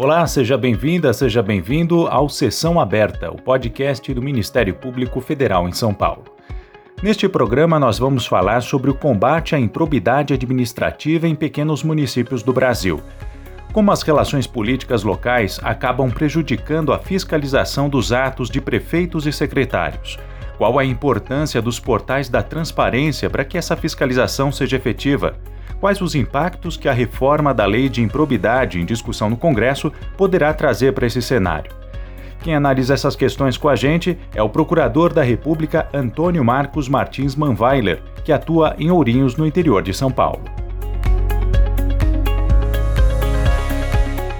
Olá, seja bem-vinda, seja bem-vindo ao Sessão Aberta, o podcast do Ministério Público Federal em São Paulo. Neste programa, nós vamos falar sobre o combate à improbidade administrativa em pequenos municípios do Brasil. Como as relações políticas locais acabam prejudicando a fiscalização dos atos de prefeitos e secretários. Qual a importância dos portais da transparência para que essa fiscalização seja efetiva? Quais os impactos que a reforma da lei de improbidade em discussão no Congresso poderá trazer para esse cenário. Quem analisa essas questões com a gente é o Procurador da República Antônio Marcos Martins Manweiler, que atua em Ourinhos, no interior de São Paulo.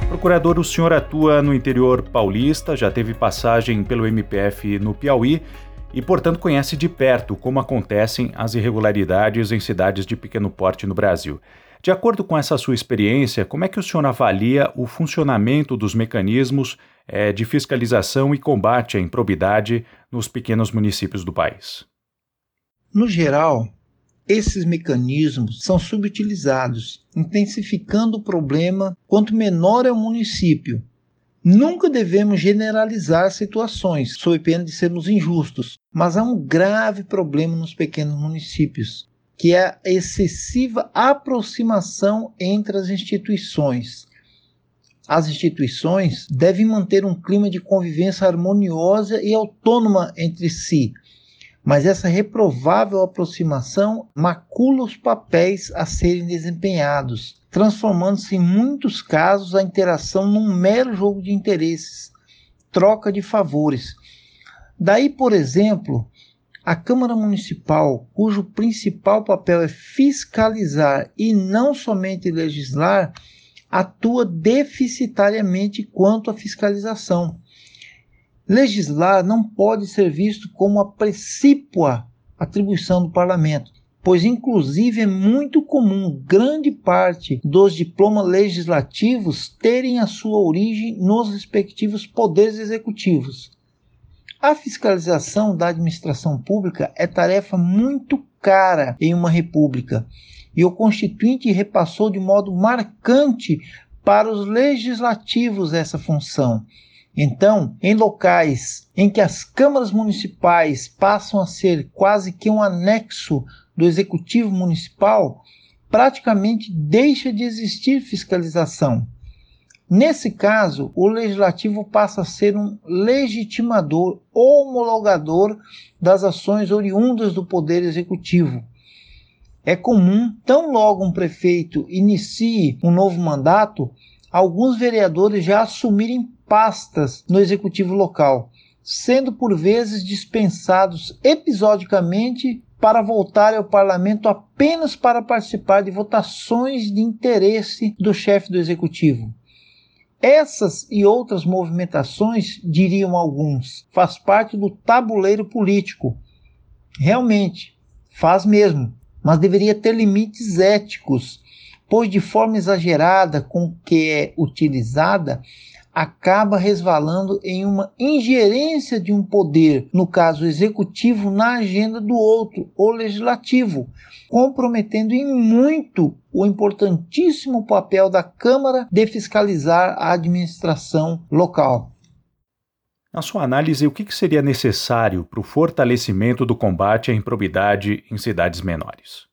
Procurador, o senhor atua no interior paulista, já teve passagem pelo MPF no Piauí e, portanto, conhece de perto como acontecem as irregularidades em cidades de pequeno porte no Brasil. De acordo com essa sua experiência, como é que o senhor avalia o funcionamento dos mecanismos é, de fiscalização e combate à improbidade nos pequenos municípios do país? No geral, esses mecanismos são subutilizados, intensificando o problema quanto menor é o município, Nunca devemos generalizar situações, sob pena de sermos injustos, mas há um grave problema nos pequenos municípios, que é a excessiva aproximação entre as instituições. As instituições devem manter um clima de convivência harmoniosa e autônoma entre si, mas essa reprovável aproximação macula os papéis a serem desempenhados, transformando-se em muitos casos a interação num mero jogo de interesses, troca de favores. Daí, por exemplo, a Câmara Municipal, cujo principal papel é fiscalizar e não somente legislar, atua deficitariamente quanto à fiscalização. Legislar não pode ser visto como a precípua atribuição do parlamento, pois inclusive é muito comum grande parte dos diplomas legislativos terem a sua origem nos respectivos poderes executivos. A fiscalização da administração pública é tarefa muito cara em uma república, e o Constituinte repassou de modo marcante para os legislativos essa função então, em locais em que as câmaras municipais passam a ser quase que um anexo do executivo municipal, praticamente deixa de existir fiscalização. Nesse caso, o legislativo passa a ser um legitimador, homologador das ações oriundas do poder executivo. É comum, tão logo um prefeito inicie um novo mandato, alguns vereadores já assumirem pastas no executivo local, sendo por vezes dispensados episodicamente para voltar ao parlamento apenas para participar de votações de interesse do chefe do executivo. Essas e outras movimentações, diriam alguns, faz parte do tabuleiro político. Realmente, faz mesmo, mas deveria ter limites éticos, pois de forma exagerada com que é utilizada, acaba resvalando em uma ingerência de um poder, no caso executivo, na agenda do outro, o legislativo, comprometendo em muito o importantíssimo papel da Câmara de fiscalizar a administração local. Na sua análise, o que seria necessário para o fortalecimento do combate à improbidade em cidades menores?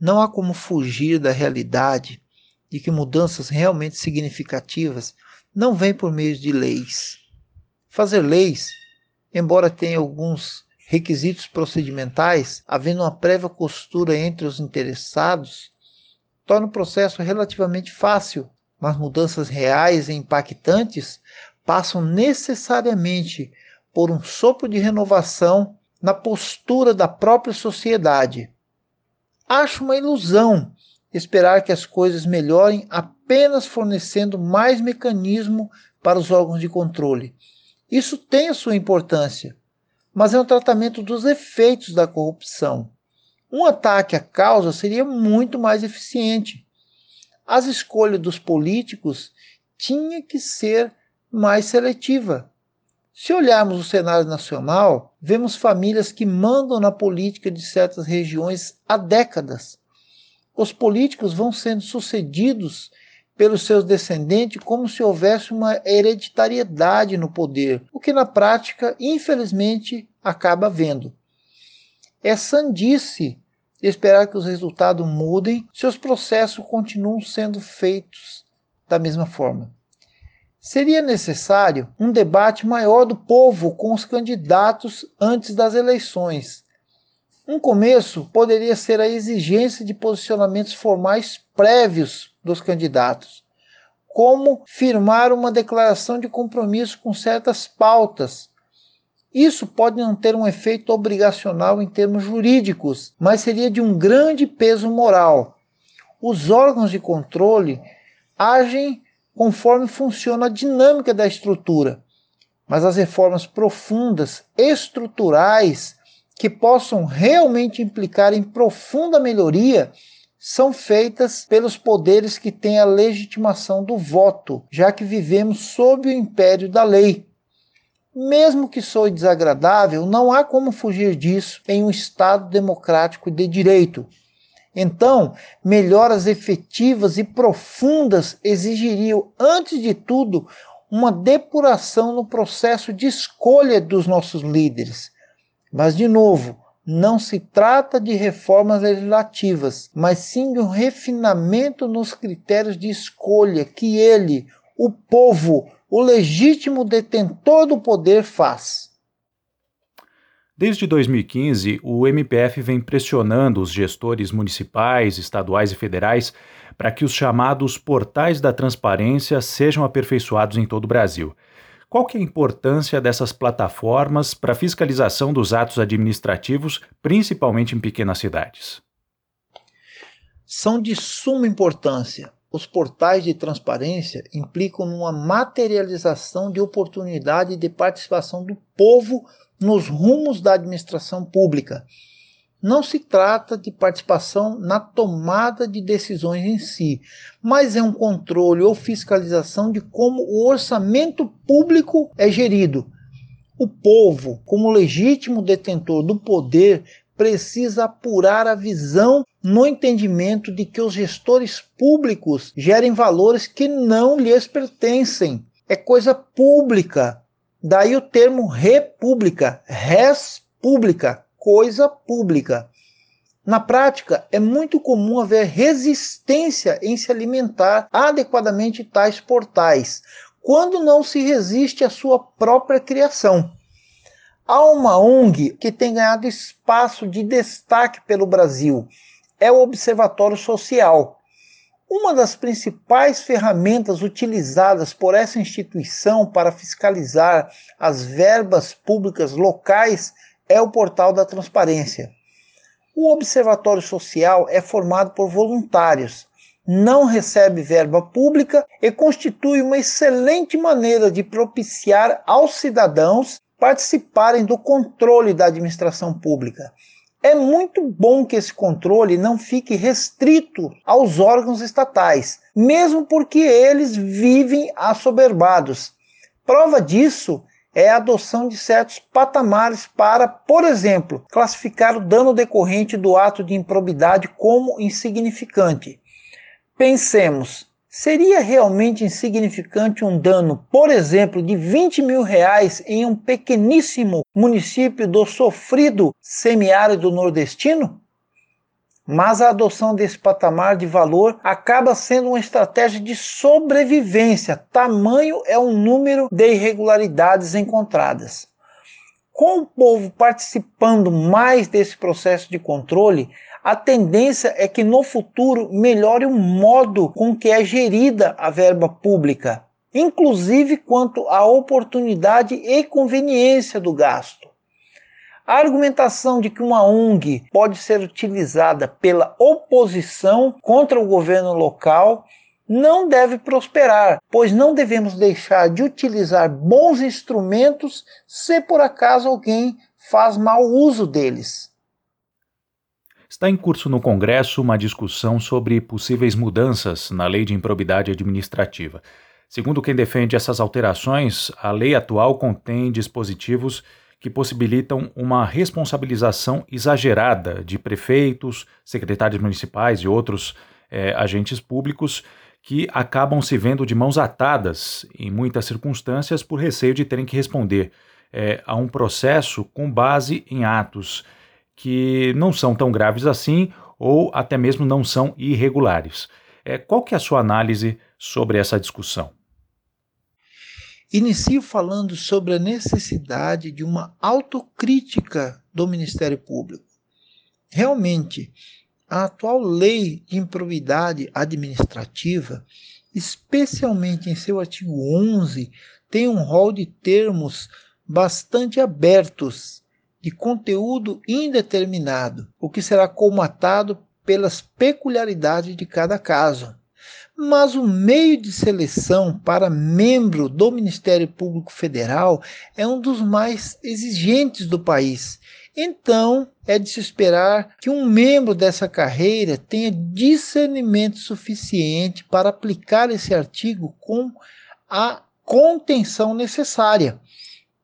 Não há como fugir da realidade de que mudanças realmente significativas não vêm por meio de leis. Fazer leis, embora tenha alguns requisitos procedimentais, havendo uma prévia costura entre os interessados, torna o processo relativamente fácil, mas mudanças reais e impactantes passam necessariamente por um sopro de renovação na postura da própria sociedade. Acho uma ilusão esperar que as coisas melhorem apenas fornecendo mais mecanismo para os órgãos de controle. Isso tem a sua importância, mas é um tratamento dos efeitos da corrupção. Um ataque à causa seria muito mais eficiente. As escolhas dos políticos tinha que ser mais seletiva. Se olharmos o cenário nacional, vemos famílias que mandam na política de certas regiões há décadas os políticos vão sendo sucedidos pelos seus descendentes como se houvesse uma hereditariedade no poder, o que na prática, infelizmente, acaba havendo. É sandice esperar que os resultados mudem se os processos continuam sendo feitos da mesma forma. Seria necessário um debate maior do povo com os candidatos antes das eleições. Um começo poderia ser a exigência de posicionamentos formais prévios dos candidatos, como firmar uma declaração de compromisso com certas pautas. Isso pode não ter um efeito obrigacional em termos jurídicos, mas seria de um grande peso moral. Os órgãos de controle agem conforme funciona a dinâmica da estrutura. Mas as reformas profundas, estruturais, que possam realmente implicar em profunda melhoria, são feitas pelos poderes que têm a legitimação do voto, já que vivemos sob o império da lei. Mesmo que soe desagradável, não há como fugir disso em um Estado democrático de direito. Então, melhoras efetivas e profundas exigiriam, antes de tudo, uma depuração no processo de escolha dos nossos líderes. Mas, de novo, não se trata de reformas legislativas, mas sim de um refinamento nos critérios de escolha que ele, o povo, o legítimo detentor do poder, faz. Desde 2015, o MPF vem pressionando os gestores municipais, estaduais e federais para que os chamados portais da transparência sejam aperfeiçoados em todo o Brasil. Qual que é a importância dessas plataformas para a fiscalização dos atos administrativos, principalmente em pequenas cidades? São de suma importância. Os portais de transparência implicam uma materialização de oportunidade de participação do povo nos rumos da administração pública. Não se trata de participação na tomada de decisões em si, mas é um controle ou fiscalização de como o orçamento público é gerido. O povo, como legítimo detentor do poder, precisa apurar a visão no entendimento de que os gestores públicos gerem valores que não lhes pertencem. É coisa pública, Daí o termo república, res pública, coisa pública. Na prática, é muito comum haver resistência em se alimentar adequadamente tais portais, quando não se resiste à sua própria criação. Há uma ONG que tem ganhado espaço de destaque pelo Brasil, é o Observatório Social. Uma das principais ferramentas utilizadas por essa instituição para fiscalizar as verbas públicas locais é o portal da transparência. O Observatório Social é formado por voluntários, não recebe verba pública e constitui uma excelente maneira de propiciar aos cidadãos participarem do controle da administração pública. É muito bom que esse controle não fique restrito aos órgãos estatais, mesmo porque eles vivem assoberbados. Prova disso é a adoção de certos patamares para, por exemplo, classificar o dano decorrente do ato de improbidade como insignificante. Pensemos, Seria realmente insignificante um dano, por exemplo, de 20 mil reais em um pequeníssimo município do sofrido semiárido nordestino? Mas a adoção desse patamar de valor acaba sendo uma estratégia de sobrevivência, tamanho é o número de irregularidades encontradas. Com o povo participando mais desse processo de controle, a tendência é que no futuro melhore o modo com que é gerida a verba pública, inclusive quanto à oportunidade e conveniência do gasto. A argumentação de que uma ONG pode ser utilizada pela oposição contra o governo local não deve prosperar, pois não devemos deixar de utilizar bons instrumentos se por acaso alguém faz mau uso deles. Está em curso no Congresso uma discussão sobre possíveis mudanças na lei de improbidade administrativa. Segundo quem defende essas alterações, a lei atual contém dispositivos que possibilitam uma responsabilização exagerada de prefeitos, secretários municipais e outros eh, agentes públicos que acabam se vendo de mãos atadas, em muitas circunstâncias, por receio de terem que responder é, a um processo com base em atos que não são tão graves assim ou até mesmo não são irregulares. É, qual que é a sua análise sobre essa discussão? Inicio falando sobre a necessidade de uma autocrítica do Ministério Público. Realmente, a atual lei de improbidade administrativa, especialmente em seu artigo 11, tem um rol de termos bastante abertos, de conteúdo indeterminado, o que será colmatado pelas peculiaridades de cada caso. Mas o meio de seleção para membro do Ministério Público Federal é um dos mais exigentes do país. Então, é de se esperar que um membro dessa carreira tenha discernimento suficiente para aplicar esse artigo com a contenção necessária.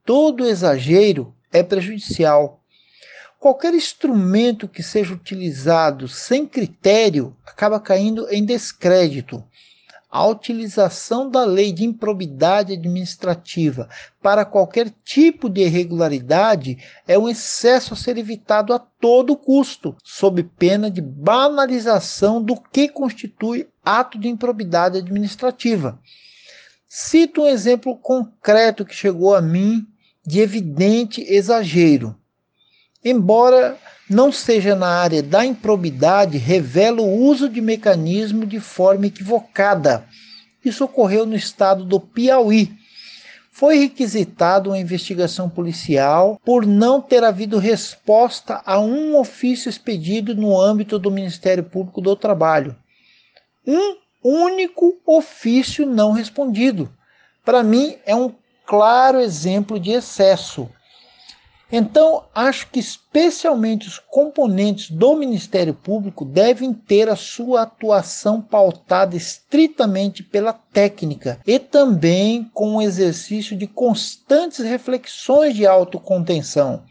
Todo exagero é prejudicial Qualquer instrumento que seja utilizado sem critério acaba caindo em descrédito. A utilização da lei de improbidade administrativa para qualquer tipo de irregularidade é um excesso a ser evitado a todo custo, sob pena de banalização do que constitui ato de improbidade administrativa. Cito um exemplo concreto que chegou a mim de evidente exagero. Embora não seja na área da improbidade, revela o uso de mecanismo de forma equivocada. Isso ocorreu no estado do Piauí. Foi requisitado uma investigação policial por não ter havido resposta a um ofício expedido no âmbito do Ministério Público do Trabalho. Um único ofício não respondido. Para mim, é um claro exemplo de excesso. Então, acho que especialmente os componentes do Ministério Público devem ter a sua atuação pautada estritamente pela técnica e também com o exercício de constantes reflexões de autocontenção.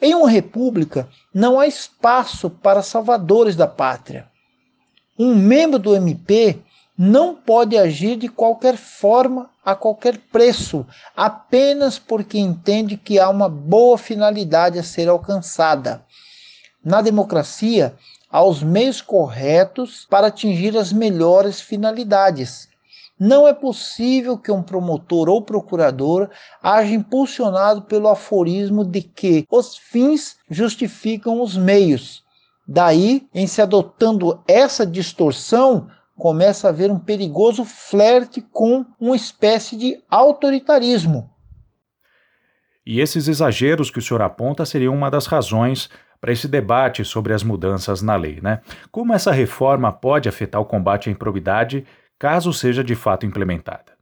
Em uma república, não há espaço para salvadores da pátria. Um membro do MP não pode agir de qualquer forma, a qualquer preço, apenas porque entende que há uma boa finalidade a ser alcançada. Na democracia, há os meios corretos para atingir as melhores finalidades. Não é possível que um promotor ou procurador haja impulsionado pelo aforismo de que os fins justificam os meios. Daí, em se adotando essa distorção, começa a haver um perigoso flerte com uma espécie de autoritarismo. E esses exageros que o senhor aponta seriam uma das razões para esse debate sobre as mudanças na lei, né? Como essa reforma pode afetar o combate à improbidade caso seja de fato implementada?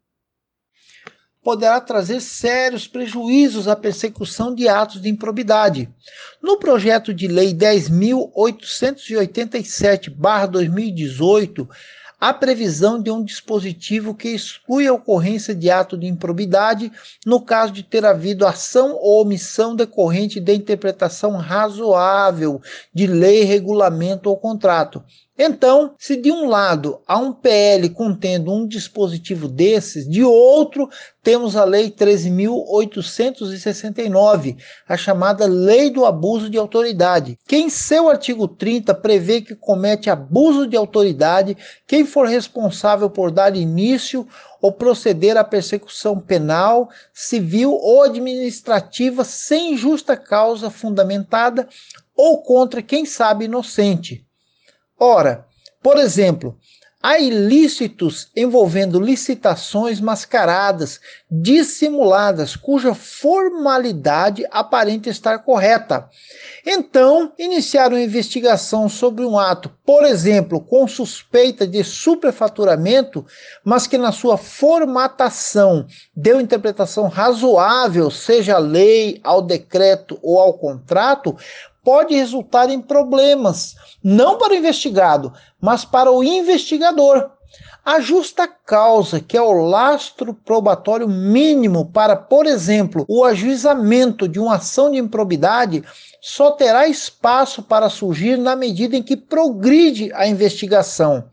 poderá trazer sérios prejuízos à persecução de atos de improbidade. No projeto de lei 10.887-2018, a previsão de um dispositivo que exclui a ocorrência de ato de improbidade no caso de ter havido ação ou omissão decorrente da interpretação razoável de lei, regulamento ou contrato. Então, se de um lado há um PL contendo um dispositivo desses, de outro temos a Lei 13.869, a chamada Lei do Abuso de Autoridade, que em seu artigo 30 prevê que comete abuso de autoridade quem for responsável por dar início ou proceder à persecução penal, civil ou administrativa sem justa causa fundamentada ou contra quem sabe inocente. Ora, por exemplo, há ilícitos envolvendo licitações mascaradas, dissimuladas, cuja formalidade aparenta estar correta. Então, iniciar uma investigação sobre um ato, por exemplo, com suspeita de superfaturamento, mas que na sua formatação deu interpretação razoável, seja à lei, ao decreto ou ao contrato, pode resultar em problemas, não para o investigado, mas para o investigador. A justa causa, que é o lastro probatório mínimo para, por exemplo, o ajuizamento de uma ação de improbidade, só terá espaço para surgir na medida em que progride a investigação.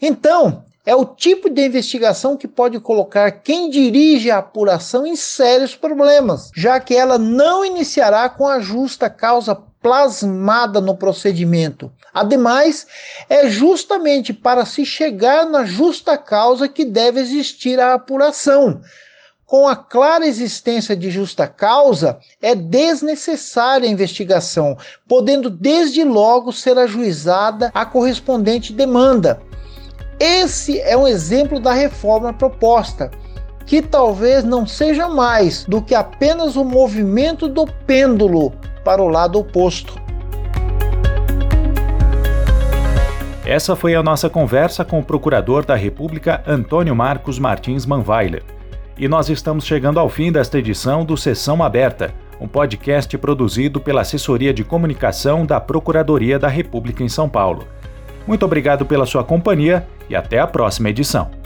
Então, é o tipo de investigação que pode colocar quem dirige a apuração em sérios problemas, já que ela não iniciará com a justa causa plasmada no procedimento. Ademais, é justamente para se chegar na justa causa que deve existir a apuração. Com a clara existência de justa causa, é desnecessária a investigação, podendo desde logo ser ajuizada a correspondente demanda. Esse é um exemplo da reforma proposta, que talvez não seja mais do que apenas o movimento do pêndulo para o lado oposto. Essa foi a nossa conversa com o Procurador da República Antônio Marcos Martins Manweiler. E nós estamos chegando ao fim desta edição do Sessão Aberta, um podcast produzido pela Assessoria de Comunicação da Procuradoria da República em São Paulo. Muito obrigado pela sua companhia e até a próxima edição.